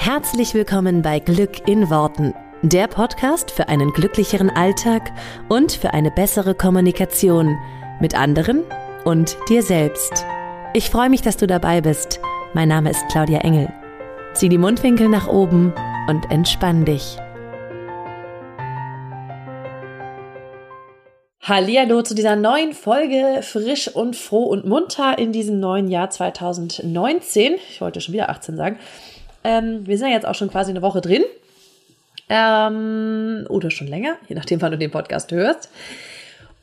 Herzlich willkommen bei Glück in Worten, der Podcast für einen glücklicheren Alltag und für eine bessere Kommunikation mit anderen und dir selbst. Ich freue mich, dass du dabei bist. Mein Name ist Claudia Engel. Zieh die Mundwinkel nach oben und entspann dich. Hallihallo zu dieser neuen Folge, frisch und froh und munter in diesem neuen Jahr 2019. Ich wollte schon wieder 18 sagen. Ähm, wir sind ja jetzt auch schon quasi eine Woche drin. Ähm, oder schon länger, je nachdem, wann du den Podcast hörst.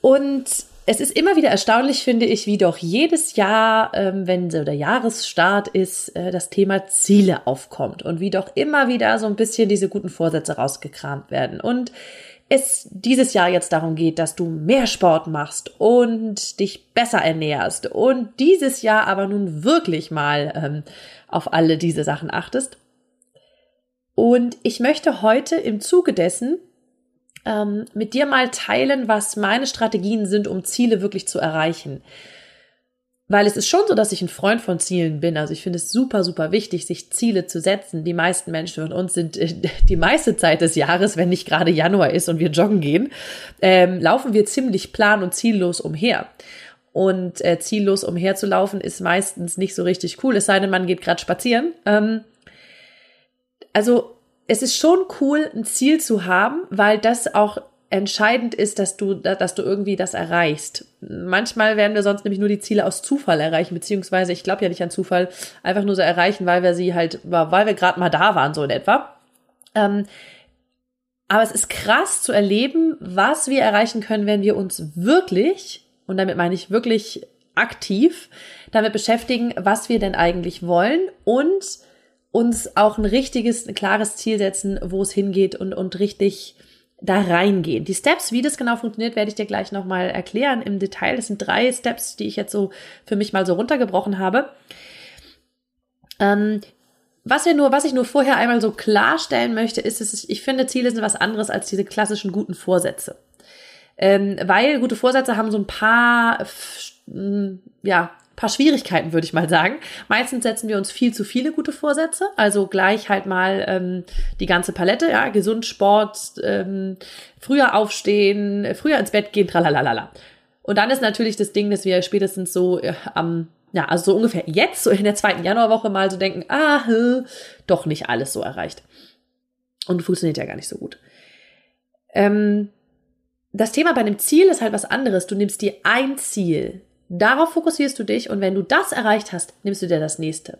Und es ist immer wieder erstaunlich, finde ich, wie doch jedes Jahr, ähm, wenn so der Jahresstart ist, äh, das Thema Ziele aufkommt und wie doch immer wieder so ein bisschen diese guten Vorsätze rausgekramt werden. Und es dieses Jahr jetzt darum geht, dass du mehr Sport machst und dich besser ernährst und dieses Jahr aber nun wirklich mal ähm, auf alle diese Sachen achtest. Und ich möchte heute im Zuge dessen ähm, mit dir mal teilen, was meine Strategien sind, um Ziele wirklich zu erreichen. Weil es ist schon so, dass ich ein Freund von Zielen bin. Also ich finde es super, super wichtig, sich Ziele zu setzen. Die meisten Menschen von uns sind äh, die meiste Zeit des Jahres, wenn nicht gerade Januar ist und wir joggen gehen, ähm, laufen wir ziemlich plan und ziellos umher. Und äh, ziellos umherzulaufen ist meistens nicht so richtig cool, es sei denn, man geht gerade spazieren. Ähm, also es ist schon cool, ein Ziel zu haben, weil das auch entscheidend ist, dass du, dass du irgendwie das erreichst. Manchmal werden wir sonst nämlich nur die Ziele aus Zufall erreichen, beziehungsweise ich glaube ja nicht an Zufall, einfach nur so erreichen, weil wir sie halt, weil wir gerade mal da waren, so in etwa. Ähm, aber es ist krass zu erleben, was wir erreichen können, wenn wir uns wirklich, und damit meine ich wirklich aktiv, damit beschäftigen, was wir denn eigentlich wollen und uns auch ein richtiges, ein klares Ziel setzen, wo es hingeht und, und richtig da reingehen. Die Steps, wie das genau funktioniert, werde ich dir gleich nochmal erklären im Detail. Das sind drei Steps, die ich jetzt so für mich mal so runtergebrochen habe. Ähm, was wir nur, was ich nur vorher einmal so klarstellen möchte, ist, dass ich, finde, Ziele sind was anderes als diese klassischen guten Vorsätze. Ähm, weil gute Vorsätze haben so ein paar, ja, paar Schwierigkeiten, würde ich mal sagen. Meistens setzen wir uns viel zu viele gute Vorsätze, also gleich halt mal ähm, die ganze Palette, ja, gesund, Sport, ähm, früher aufstehen, früher ins Bett gehen, tralalala. Und dann ist natürlich das Ding, dass wir spätestens so äh, am, ja, also so ungefähr jetzt, so in der zweiten Januarwoche mal so denken, ah, doch nicht alles so erreicht. Und funktioniert ja gar nicht so gut. Ähm, das Thema bei einem Ziel ist halt was anderes. Du nimmst dir ein Ziel, Darauf fokussierst du dich und wenn du das erreicht hast, nimmst du dir das nächste.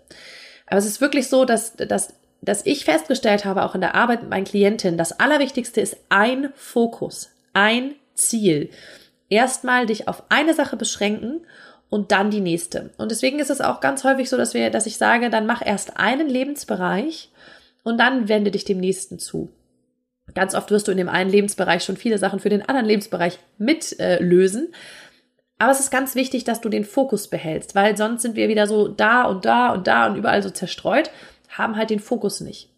Aber es ist wirklich so, dass, dass, dass ich festgestellt habe, auch in der Arbeit mit meinen Klientinnen, das Allerwichtigste ist ein Fokus, ein Ziel. Erstmal dich auf eine Sache beschränken und dann die nächste. Und deswegen ist es auch ganz häufig so, dass wir, dass ich sage, dann mach erst einen Lebensbereich und dann wende dich dem nächsten zu. Ganz oft wirst du in dem einen Lebensbereich schon viele Sachen für den anderen Lebensbereich mitlösen. Äh, aber es ist ganz wichtig, dass du den Fokus behältst, weil sonst sind wir wieder so da und da und da und überall so zerstreut, haben halt den Fokus nicht.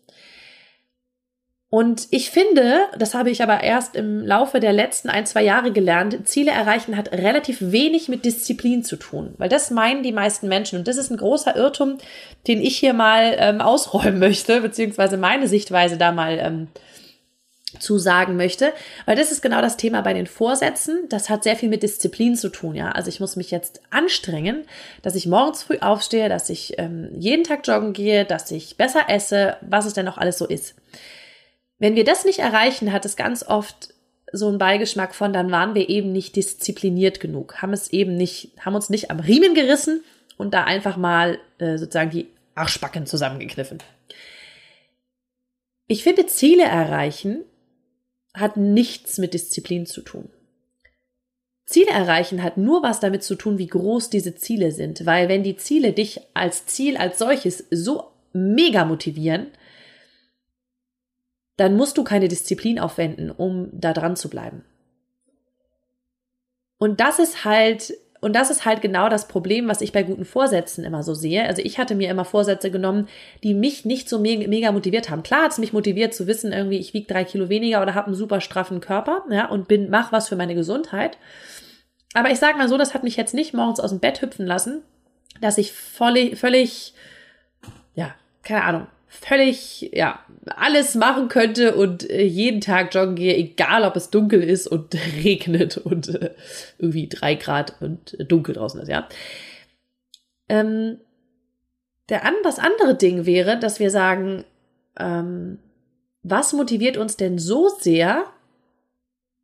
Und ich finde, das habe ich aber erst im Laufe der letzten ein, zwei Jahre gelernt, Ziele erreichen hat relativ wenig mit Disziplin zu tun, weil das meinen die meisten Menschen. Und das ist ein großer Irrtum, den ich hier mal ähm, ausräumen möchte, beziehungsweise meine Sichtweise da mal ähm, zu sagen möchte, weil das ist genau das Thema bei den Vorsätzen. Das hat sehr viel mit Disziplin zu tun, ja. Also ich muss mich jetzt anstrengen, dass ich morgens früh aufstehe, dass ich ähm, jeden Tag joggen gehe, dass ich besser esse, was es denn noch alles so ist. Wenn wir das nicht erreichen, hat es ganz oft so einen Beigeschmack von, dann waren wir eben nicht diszipliniert genug, haben es eben nicht, haben uns nicht am Riemen gerissen und da einfach mal äh, sozusagen die Arschbacken zusammengekniffen. Ich finde, Ziele erreichen hat nichts mit Disziplin zu tun. Ziele erreichen hat nur was damit zu tun, wie groß diese Ziele sind, weil wenn die Ziele dich als Ziel als solches so mega motivieren, dann musst du keine Disziplin aufwenden, um da dran zu bleiben. Und das ist halt und das ist halt genau das Problem, was ich bei guten Vorsätzen immer so sehe. Also ich hatte mir immer Vorsätze genommen, die mich nicht so mega motiviert haben. Klar hat es mich motiviert zu wissen, irgendwie ich wiege drei Kilo weniger oder habe einen super straffen Körper, ja, und bin mach was für meine Gesundheit. Aber ich sage mal so, das hat mich jetzt nicht morgens aus dem Bett hüpfen lassen, dass ich voll, völlig, ja, keine Ahnung, völlig, ja, alles machen könnte und äh, jeden Tag joggen gehe, egal ob es dunkel ist und regnet und äh, irgendwie drei Grad und dunkel draußen ist, ja. Ähm, der an, das andere Ding wäre, dass wir sagen, ähm, was motiviert uns denn so sehr,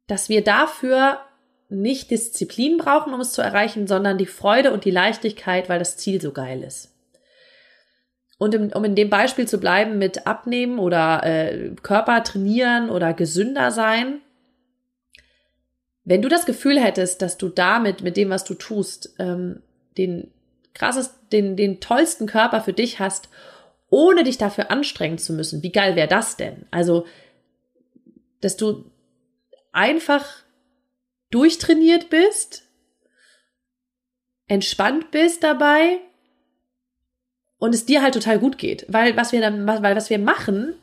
dass wir dafür nicht Disziplin brauchen, um es zu erreichen, sondern die Freude und die Leichtigkeit, weil das Ziel so geil ist. Und im, um in dem Beispiel zu bleiben mit Abnehmen oder äh, Körper trainieren oder gesünder sein, wenn du das Gefühl hättest, dass du damit, mit dem, was du tust, ähm, den krassesten, den, den tollsten Körper für dich hast, ohne dich dafür anstrengen zu müssen, wie geil wäre das denn? Also, dass du einfach durchtrainiert bist, entspannt bist dabei und es dir halt total gut geht. Weil was wir dann, weil was wir machen,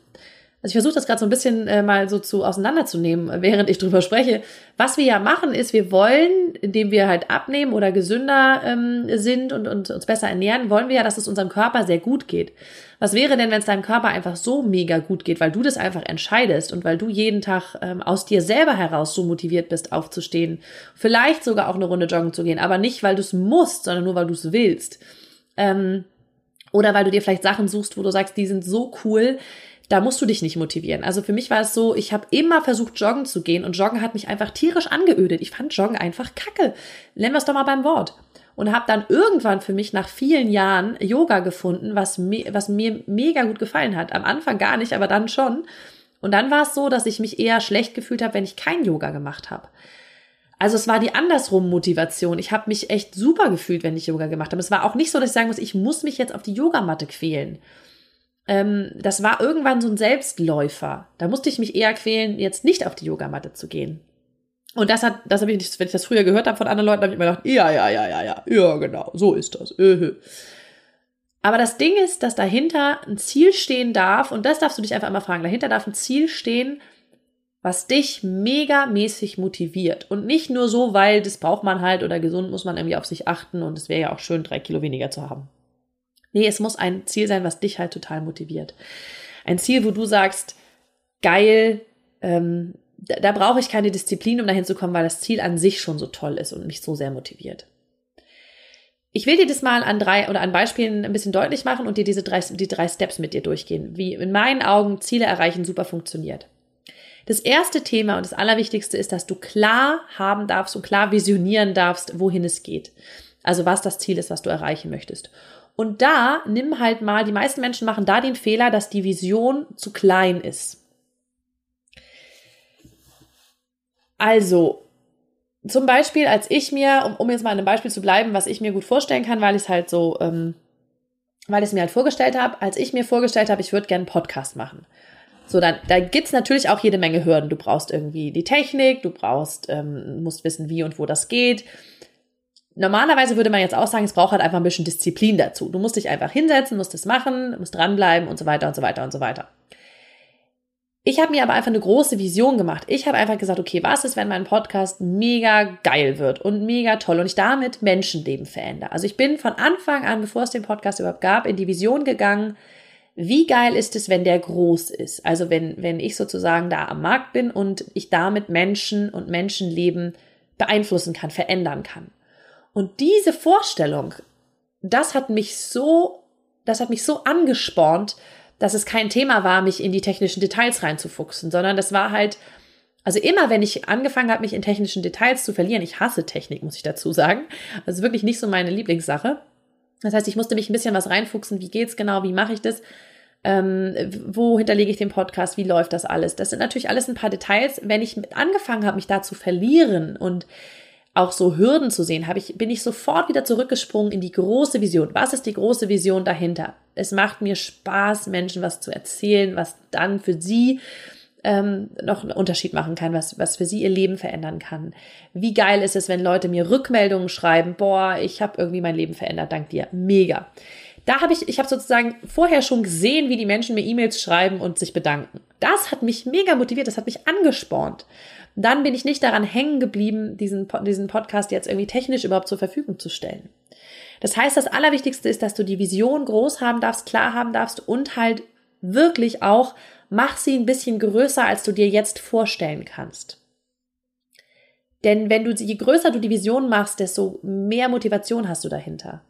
also ich versuche das gerade so ein bisschen äh, mal so zu auseinanderzunehmen, während ich drüber spreche. Was wir ja machen, ist, wir wollen, indem wir halt abnehmen oder gesünder ähm, sind und, und uns besser ernähren, wollen wir ja, dass es unserem Körper sehr gut geht. Was wäre denn, wenn es deinem Körper einfach so mega gut geht, weil du das einfach entscheidest und weil du jeden Tag ähm, aus dir selber heraus so motiviert bist, aufzustehen, vielleicht sogar auch eine Runde joggen zu gehen, aber nicht, weil du es musst, sondern nur, weil du es willst. Ähm, oder weil du dir vielleicht Sachen suchst, wo du sagst, die sind so cool, da musst du dich nicht motivieren. Also für mich war es so, ich habe immer versucht, joggen zu gehen und Joggen hat mich einfach tierisch angeödet. Ich fand Joggen einfach kacke. Nennen wir es doch mal beim Wort. Und habe dann irgendwann für mich nach vielen Jahren Yoga gefunden, was, me was mir mega gut gefallen hat. Am Anfang gar nicht, aber dann schon. Und dann war es so, dass ich mich eher schlecht gefühlt habe, wenn ich kein Yoga gemacht habe. Also es war die andersrum Motivation. Ich habe mich echt super gefühlt, wenn ich Yoga gemacht habe. Es war auch nicht so, dass ich sagen muss, ich muss mich jetzt auf die Yogamatte quälen ähm, das war irgendwann so ein Selbstläufer. Da musste ich mich eher quälen, jetzt nicht auf die Yogamatte zu gehen. Und das hat, das habe ich wenn ich das früher gehört habe von anderen Leuten, habe ich immer gedacht, ja, ja, ja, ja, ja, ja, genau, so ist das. Öhö. Aber das Ding ist, dass dahinter ein Ziel stehen darf, und das darfst du dich einfach immer fragen, dahinter darf ein Ziel stehen, was dich megamäßig motiviert. Und nicht nur so, weil das braucht man halt oder gesund muss man irgendwie auf sich achten und es wäre ja auch schön, drei Kilo weniger zu haben. Nee, es muss ein Ziel sein, was dich halt total motiviert. Ein Ziel, wo du sagst, geil, ähm, da, da brauche ich keine Disziplin, um dahin zu kommen, weil das Ziel an sich schon so toll ist und mich so sehr motiviert. Ich will dir das mal an drei oder an Beispielen ein bisschen deutlich machen und dir diese drei, die drei Steps mit dir durchgehen, wie in meinen Augen Ziele erreichen super funktioniert. Das erste Thema und das Allerwichtigste ist, dass du klar haben darfst und klar visionieren darfst, wohin es geht. Also was das Ziel ist, was du erreichen möchtest. Und da nimm halt mal, die meisten Menschen machen da den Fehler, dass die Vision zu klein ist. Also, zum Beispiel, als ich mir, um, um jetzt mal an einem Beispiel zu bleiben, was ich mir gut vorstellen kann, weil ich es halt so, ähm, weil ich es mir halt vorgestellt habe, als ich mir vorgestellt habe, ich würde gerne einen Podcast machen. So, dann, da gibt's natürlich auch jede Menge Hürden. Du brauchst irgendwie die Technik, du brauchst, ähm, musst wissen, wie und wo das geht. Normalerweise würde man jetzt auch sagen, es braucht halt einfach ein bisschen Disziplin dazu. Du musst dich einfach hinsetzen, musst es machen, musst dranbleiben und so weiter und so weiter und so weiter. Ich habe mir aber einfach eine große Vision gemacht. Ich habe einfach gesagt, okay, was ist, wenn mein Podcast mega geil wird und mega toll und ich damit Menschenleben verändere? Also ich bin von Anfang an, bevor es den Podcast überhaupt gab, in die Vision gegangen, wie geil ist es, wenn der groß ist? Also wenn, wenn ich sozusagen da am Markt bin und ich damit Menschen und Menschenleben beeinflussen kann, verändern kann. Und diese Vorstellung, das hat mich so, das hat mich so angespornt, dass es kein Thema war, mich in die technischen Details reinzufuchsen, sondern das war halt, also immer, wenn ich angefangen habe, mich in technischen Details zu verlieren, ich hasse Technik, muss ich dazu sagen, also wirklich nicht so meine Lieblingssache. Das heißt, ich musste mich ein bisschen was reinfuchsen, wie geht's genau, wie mache ich das, ähm, wo hinterlege ich den Podcast, wie läuft das alles. Das sind natürlich alles ein paar Details. Wenn ich angefangen habe, mich da zu verlieren und auch so Hürden zu sehen, habe ich, bin ich sofort wieder zurückgesprungen in die große Vision. Was ist die große Vision dahinter? Es macht mir Spaß, Menschen was zu erzählen, was dann für sie ähm, noch einen Unterschied machen kann, was, was für sie ihr Leben verändern kann. Wie geil ist es, wenn Leute mir Rückmeldungen schreiben, boah, ich habe irgendwie mein Leben verändert, dank dir. Mega. Da habe ich, ich habe sozusagen vorher schon gesehen, wie die Menschen mir E-Mails schreiben und sich bedanken. Das hat mich mega motiviert, das hat mich angespornt dann bin ich nicht daran hängen geblieben, diesen, diesen Podcast jetzt irgendwie technisch überhaupt zur Verfügung zu stellen. Das heißt, das Allerwichtigste ist, dass du die Vision groß haben darfst, klar haben darfst und halt wirklich auch, mach sie ein bisschen größer, als du dir jetzt vorstellen kannst. Denn wenn du, je größer du die Vision machst, desto mehr Motivation hast du dahinter.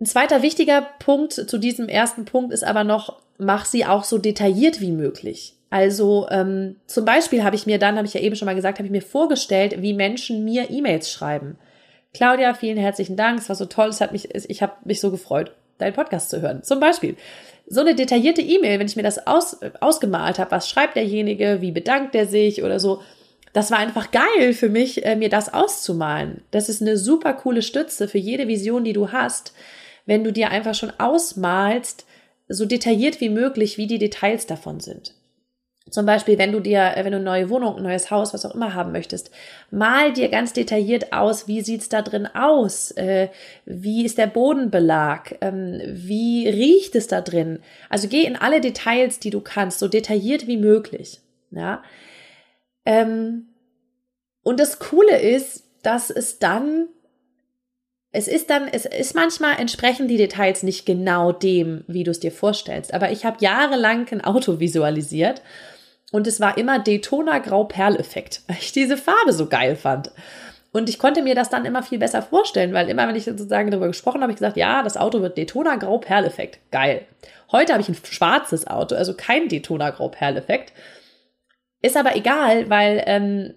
Ein zweiter wichtiger Punkt zu diesem ersten Punkt ist aber noch, mach sie auch so detailliert wie möglich. Also ähm, zum Beispiel habe ich mir dann, habe ich ja eben schon mal gesagt, habe ich mir vorgestellt, wie Menschen mir E-Mails schreiben. Claudia, vielen herzlichen Dank, es war so toll, es hat mich, ich habe mich so gefreut, deinen Podcast zu hören. Zum Beispiel so eine detaillierte E-Mail, wenn ich mir das aus, ausgemalt habe, was schreibt derjenige, wie bedankt er sich oder so. Das war einfach geil für mich, äh, mir das auszumalen. Das ist eine super coole Stütze für jede Vision, die du hast, wenn du dir einfach schon ausmalst, so detailliert wie möglich, wie die Details davon sind. Zum Beispiel, wenn du dir, äh, wenn du eine neue Wohnung, ein neues Haus, was auch immer haben möchtest, mal dir ganz detailliert aus, wie sieht's da drin aus? Äh, wie ist der Bodenbelag? Ähm, wie riecht es da drin? Also geh in alle Details, die du kannst, so detailliert wie möglich. Ja. Ähm, und das Coole ist, dass es dann es ist dann, es ist manchmal entsprechen die Details nicht genau dem, wie du es dir vorstellst. Aber ich habe jahrelang ein Auto visualisiert und es war immer Daytona Grau-Perl-Effekt, weil ich diese Farbe so geil fand. Und ich konnte mir das dann immer viel besser vorstellen, weil immer, wenn ich sozusagen darüber gesprochen habe, ich gesagt, ja, das Auto wird Daytona Grau-Perl-Effekt. Geil. Heute habe ich ein schwarzes Auto, also kein Daytona Grau-Perl-Effekt. Ist aber egal, weil ähm,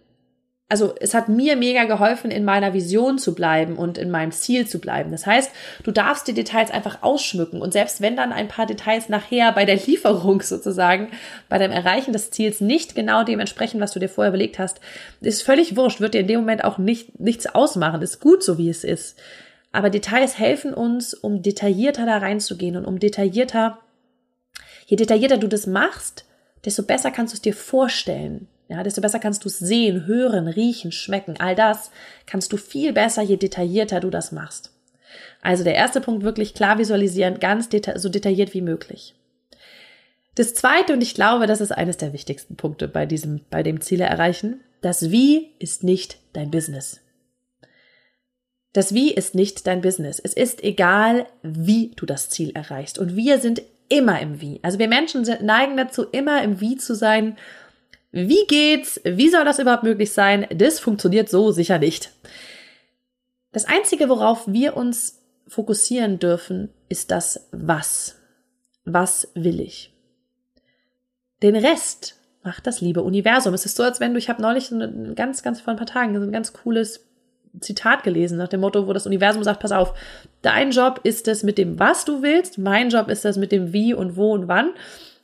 also es hat mir mega geholfen, in meiner Vision zu bleiben und in meinem Ziel zu bleiben. Das heißt, du darfst die Details einfach ausschmücken und selbst wenn dann ein paar Details nachher bei der Lieferung sozusagen, bei dem Erreichen des Ziels nicht genau dem entsprechen, was du dir vorher überlegt hast, ist völlig wurscht, wird dir in dem Moment auch nicht, nichts ausmachen, ist gut so, wie es ist. Aber Details helfen uns, um detaillierter da reinzugehen und um detaillierter, je detaillierter du das machst, desto besser kannst du es dir vorstellen. Ja, desto besser kannst du es sehen, hören, riechen, schmecken. All das kannst du viel besser, je detaillierter du das machst. Also der erste Punkt wirklich klar visualisieren, ganz deta so detailliert wie möglich. Das zweite, und ich glaube, das ist eines der wichtigsten Punkte bei diesem, bei dem Ziele erreichen. Das Wie ist nicht dein Business. Das Wie ist nicht dein Business. Es ist egal, wie du das Ziel erreichst. Und wir sind immer im Wie. Also wir Menschen neigen dazu, immer im Wie zu sein wie geht's? Wie soll das überhaupt möglich sein? Das funktioniert so sicher nicht. Das Einzige, worauf wir uns fokussieren dürfen, ist das Was. Was will ich? Den Rest macht das liebe Universum. Es ist so, als wenn du, ich habe neulich ein ganz, ganz vor ein paar Tagen ein ganz cooles Zitat gelesen nach dem Motto, wo das Universum sagt, pass auf, dein Job ist es mit dem, was du willst, mein Job ist das mit dem wie und wo und wann.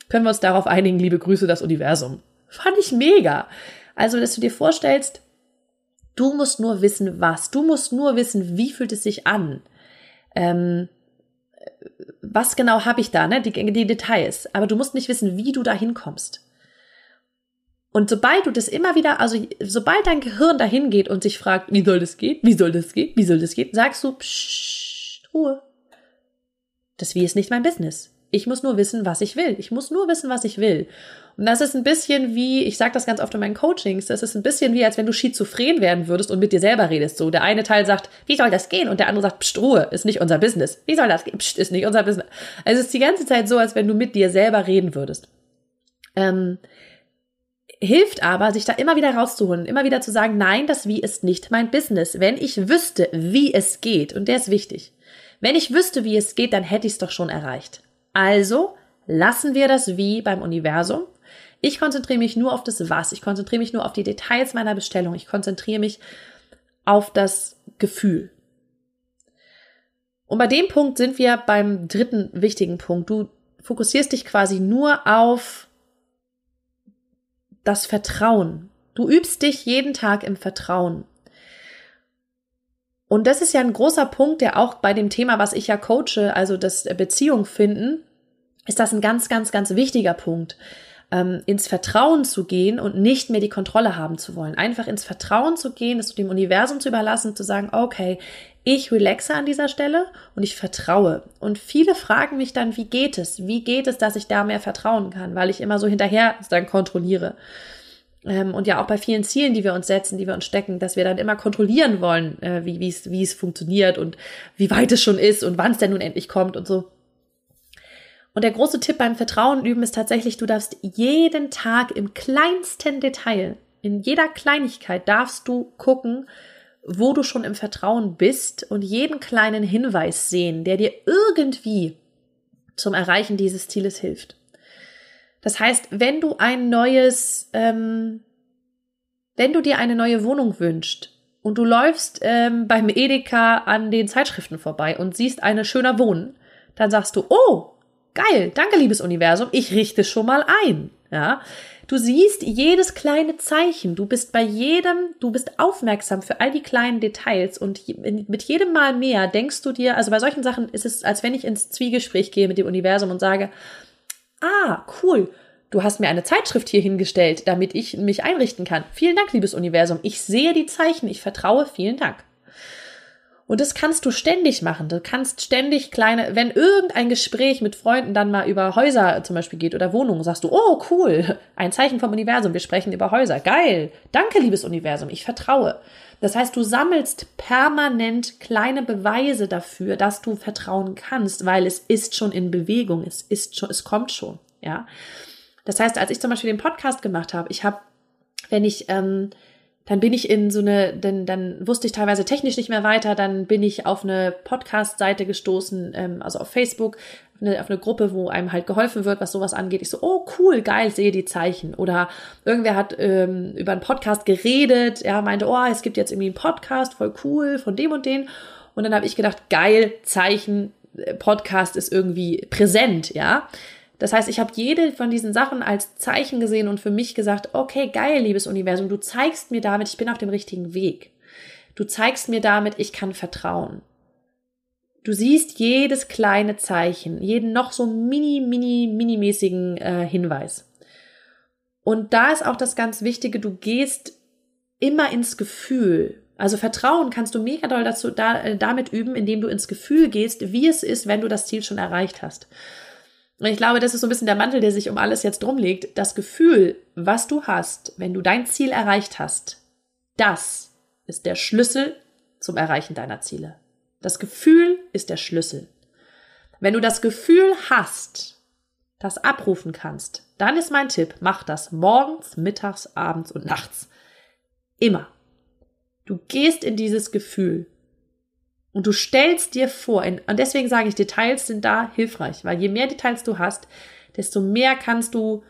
Können wir uns darauf einigen, liebe Grüße, das Universum. Fand ich mega. Also, dass du dir vorstellst, du musst nur wissen, was. Du musst nur wissen, wie fühlt es sich an. Ähm, was genau habe ich da, ne? Die, die Details. Aber du musst nicht wissen, wie du da hinkommst. Und sobald du das immer wieder, also sobald dein Gehirn dahin geht und sich fragt, wie soll das gehen, wie soll das gehen, wie soll das gehen, sagst du, pssst, Ruhe. Das Wie ist nicht mein Business. Ich muss nur wissen, was ich will. Ich muss nur wissen, was ich will. Und das ist ein bisschen wie, ich sage das ganz oft in meinen Coachings, das ist ein bisschen wie, als wenn du schizophren werden würdest und mit dir selber redest. So, der eine Teil sagt, wie soll das gehen? Und der andere sagt, pst, Ruhe, ist nicht unser Business. Wie soll das gehen? Pst, ist nicht unser Business. Also es ist die ganze Zeit so, als wenn du mit dir selber reden würdest. Ähm, hilft aber, sich da immer wieder rauszuholen, immer wieder zu sagen, nein, das Wie ist nicht mein Business. Wenn ich wüsste, wie es geht, und der ist wichtig, wenn ich wüsste, wie es geht, dann hätte ich es doch schon erreicht. Also lassen wir das Wie beim Universum. Ich konzentriere mich nur auf das Was. Ich konzentriere mich nur auf die Details meiner Bestellung. Ich konzentriere mich auf das Gefühl. Und bei dem Punkt sind wir beim dritten wichtigen Punkt. Du fokussierst dich quasi nur auf das Vertrauen. Du übst dich jeden Tag im Vertrauen. Und das ist ja ein großer Punkt, der auch bei dem Thema, was ich ja coache, also das Beziehung finden, ist das ein ganz, ganz, ganz wichtiger Punkt. Ähm, ins Vertrauen zu gehen und nicht mehr die Kontrolle haben zu wollen. Einfach ins Vertrauen zu gehen, es dem Universum zu überlassen, zu sagen, okay, ich relaxe an dieser Stelle und ich vertraue. Und viele fragen mich dann, wie geht es? Wie geht es, dass ich da mehr vertrauen kann? Weil ich immer so hinterher dann kontrolliere ähm, und ja auch bei vielen Zielen, die wir uns setzen, die wir uns stecken, dass wir dann immer kontrollieren wollen, äh, wie, es funktioniert und wie weit es schon ist und wann es denn nun endlich kommt und so. Und der große Tipp beim Vertrauen üben ist tatsächlich, du darfst jeden Tag im kleinsten Detail, in jeder Kleinigkeit darfst du gucken, wo du schon im Vertrauen bist und jeden kleinen Hinweis sehen, der dir irgendwie zum Erreichen dieses Zieles hilft. Das heißt, wenn du ein neues, ähm, wenn du dir eine neue Wohnung wünschst und du läufst ähm, beim Edeka an den Zeitschriften vorbei und siehst eine schöner Wohnen, dann sagst du, oh, geil, danke liebes Universum, ich richte schon mal ein. Ja, du siehst jedes kleine Zeichen, du bist bei jedem, du bist aufmerksam für all die kleinen Details und mit jedem Mal mehr denkst du dir, also bei solchen Sachen ist es, als wenn ich ins Zwiegespräch gehe mit dem Universum und sage, ah, cool, du hast mir eine Zeitschrift hier hingestellt, damit ich mich einrichten kann. Vielen Dank, liebes Universum. Ich sehe die Zeichen, ich vertraue, vielen Dank. Und das kannst du ständig machen. Du kannst ständig kleine, wenn irgendein Gespräch mit Freunden dann mal über Häuser zum Beispiel geht oder Wohnungen, sagst du, oh cool, ein Zeichen vom Universum, wir sprechen über Häuser. Geil. Danke, liebes Universum, ich vertraue. Das heißt, du sammelst permanent kleine Beweise dafür, dass du vertrauen kannst, weil es ist schon in Bewegung, es ist schon, es kommt schon, ja. Das heißt, als ich zum Beispiel den Podcast gemacht habe, ich habe, wenn ich ähm, dann bin ich in so eine, dann, dann wusste ich teilweise technisch nicht mehr weiter, dann bin ich auf eine Podcast-Seite gestoßen, ähm, also auf Facebook, auf eine, auf eine Gruppe, wo einem halt geholfen wird, was sowas angeht. Ich so, oh cool, geil, sehe die Zeichen. Oder irgendwer hat ähm, über einen Podcast geredet, ja, meinte, oh, es gibt jetzt irgendwie einen Podcast, voll cool, von dem und den. Und dann habe ich gedacht, geil, Zeichen, äh, Podcast ist irgendwie präsent, ja. Das heißt, ich habe jede von diesen Sachen als Zeichen gesehen und für mich gesagt, okay, geil, liebes Universum, du zeigst mir damit, ich bin auf dem richtigen Weg. Du zeigst mir damit, ich kann vertrauen. Du siehst jedes kleine Zeichen, jeden noch so mini, mini, minimäßigen äh, Hinweis. Und da ist auch das ganz Wichtige, du gehst immer ins Gefühl. Also Vertrauen kannst du mega doll dazu, da, äh, damit üben, indem du ins Gefühl gehst, wie es ist, wenn du das Ziel schon erreicht hast. Und ich glaube, das ist so ein bisschen der Mantel, der sich um alles jetzt drum legt. Das Gefühl, was du hast, wenn du dein Ziel erreicht hast, das ist der Schlüssel zum Erreichen deiner Ziele. Das Gefühl ist der Schlüssel. Wenn du das Gefühl hast, das abrufen kannst, dann ist mein Tipp, mach das morgens, mittags, abends und nachts. Immer. Du gehst in dieses Gefühl. Und du stellst dir vor, und deswegen sage ich, Details sind da hilfreich, weil je mehr Details du hast, desto mehr kannst du,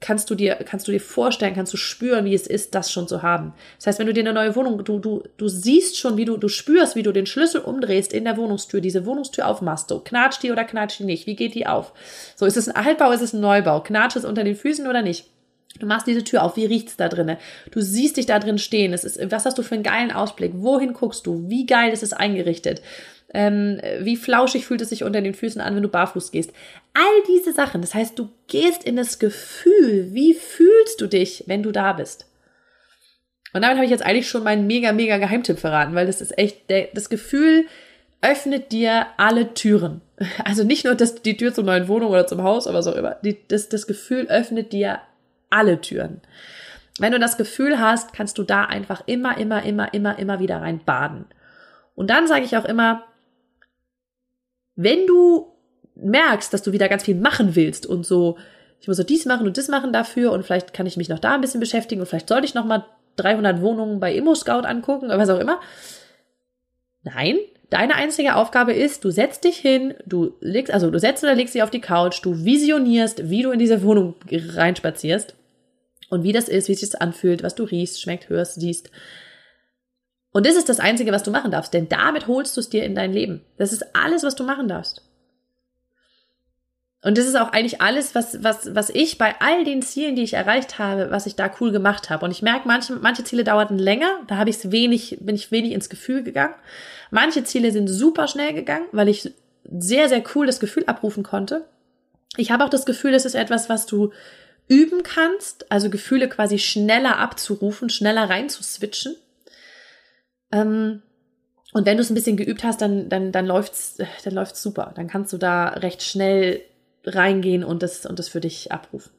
kannst du dir, kannst du dir vorstellen, kannst du spüren, wie es ist, das schon zu haben. Das heißt, wenn du dir eine neue Wohnung, du, du, du siehst schon, wie du, du spürst, wie du den Schlüssel umdrehst in der Wohnungstür, diese Wohnungstür aufmachst, so, knatscht die oder knatscht die nicht? Wie geht die auf? So, ist es ein Altbau, ist es ein Neubau? Knatscht es unter den Füßen oder nicht? Du machst diese Tür auf, wie riecht's da drinne? Du siehst dich da drin stehen. Es ist, was hast du für einen geilen Ausblick? Wohin guckst du? Wie geil ist es eingerichtet? Ähm, wie flauschig fühlt es sich unter den Füßen an, wenn du barfuß gehst? All diese Sachen. Das heißt, du gehst in das Gefühl. Wie fühlst du dich, wenn du da bist? Und damit habe ich jetzt eigentlich schon meinen mega, mega Geheimtipp verraten, weil das ist echt, das Gefühl öffnet dir alle Türen. Also nicht nur das, die Tür zur neuen Wohnung oder zum Haus, aber so immer. Die, das, das Gefühl öffnet dir alle Türen. Wenn du das Gefühl hast, kannst du da einfach immer, immer, immer, immer, immer wieder rein baden. Und dann sage ich auch immer, wenn du merkst, dass du wieder ganz viel machen willst und so, ich muss so dies machen und das machen dafür und vielleicht kann ich mich noch da ein bisschen beschäftigen und vielleicht sollte ich noch mal 300 Wohnungen bei Immo Scout angucken oder was auch immer. Nein, deine einzige Aufgabe ist, du setzt dich hin, du legst, also du setzt oder legst dich auf die Couch, du visionierst, wie du in diese Wohnung reinspazierst und wie das ist, wie sich das anfühlt, was du riechst, schmeckt, hörst, siehst. Und das ist das Einzige, was du machen darfst, denn damit holst du es dir in dein Leben. Das ist alles, was du machen darfst. Und das ist auch eigentlich alles, was, was, was ich bei all den Zielen, die ich erreicht habe, was ich da cool gemacht habe. Und ich merke, manche, manche Ziele dauerten länger, da habe ich wenig, bin ich wenig ins Gefühl gegangen. Manche Ziele sind super schnell gegangen, weil ich sehr, sehr cool das Gefühl abrufen konnte. Ich habe auch das Gefühl, es ist etwas, was du üben kannst, also Gefühle quasi schneller abzurufen, schneller reinzuswitchen. Ähm, und wenn du es ein bisschen geübt hast, dann, dann, dann läuft's, dann läuft's super. Dann kannst du da recht schnell reingehen und das, und das für dich abrufen.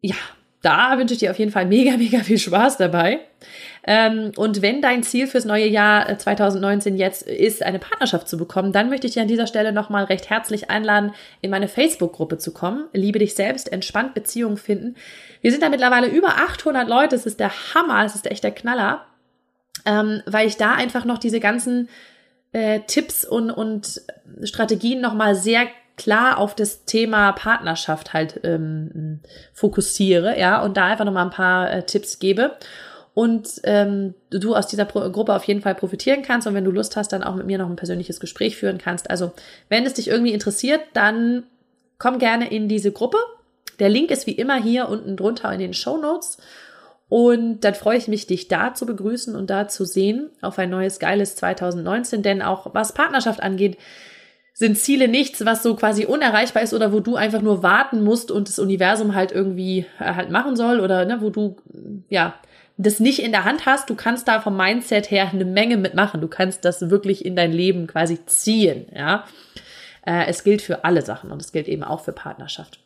Ja, da wünsche ich dir auf jeden Fall mega, mega viel Spaß dabei. Ähm, und wenn dein Ziel fürs neue Jahr 2019 äh, jetzt ist, eine Partnerschaft zu bekommen, dann möchte ich dir an dieser Stelle nochmal recht herzlich einladen, in meine Facebook-Gruppe zu kommen. Liebe dich selbst, entspannt Beziehungen finden. Wir sind da mittlerweile über 800 Leute. Es ist der Hammer, es ist echt der Knaller, ähm, weil ich da einfach noch diese ganzen äh, Tipps und, und Strategien nochmal sehr klar auf das Thema Partnerschaft halt ähm, fokussiere, ja, und da einfach nochmal ein paar äh, Tipps gebe und ähm, du aus dieser Pro Gruppe auf jeden Fall profitieren kannst und wenn du Lust hast, dann auch mit mir noch ein persönliches Gespräch führen kannst. Also, wenn es dich irgendwie interessiert, dann komm gerne in diese Gruppe. Der Link ist wie immer hier unten drunter in den Show Notes. Und dann freue ich mich, dich da zu begrüßen und da zu sehen auf ein neues geiles 2019. Denn auch was Partnerschaft angeht, sind Ziele nichts, was so quasi unerreichbar ist oder wo du einfach nur warten musst und das Universum halt irgendwie äh, halt machen soll oder ne, wo du ja das nicht in der Hand hast, du kannst da vom Mindset her eine Menge mitmachen. Du kannst das wirklich in dein Leben quasi ziehen, ja. Äh, es gilt für alle Sachen und es gilt eben auch für Partnerschaft.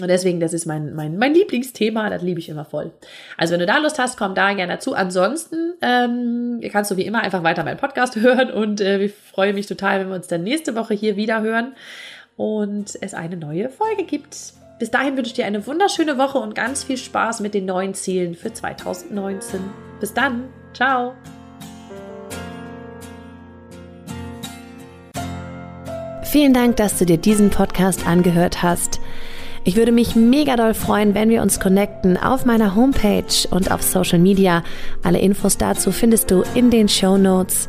Und deswegen, das ist mein, mein, mein Lieblingsthema, das liebe ich immer voll. Also wenn du da Lust hast, komm da gerne dazu. Ansonsten ähm, kannst du wie immer einfach weiter meinen Podcast hören und äh, ich freue mich total, wenn wir uns dann nächste Woche hier wieder hören und es eine neue Folge gibt. Bis dahin wünsche ich dir eine wunderschöne Woche und ganz viel Spaß mit den neuen Zielen für 2019. Bis dann. Ciao. Vielen Dank, dass du dir diesen Podcast angehört hast. Ich würde mich mega doll freuen, wenn wir uns connecten auf meiner Homepage und auf Social Media. Alle Infos dazu findest du in den Show Notes.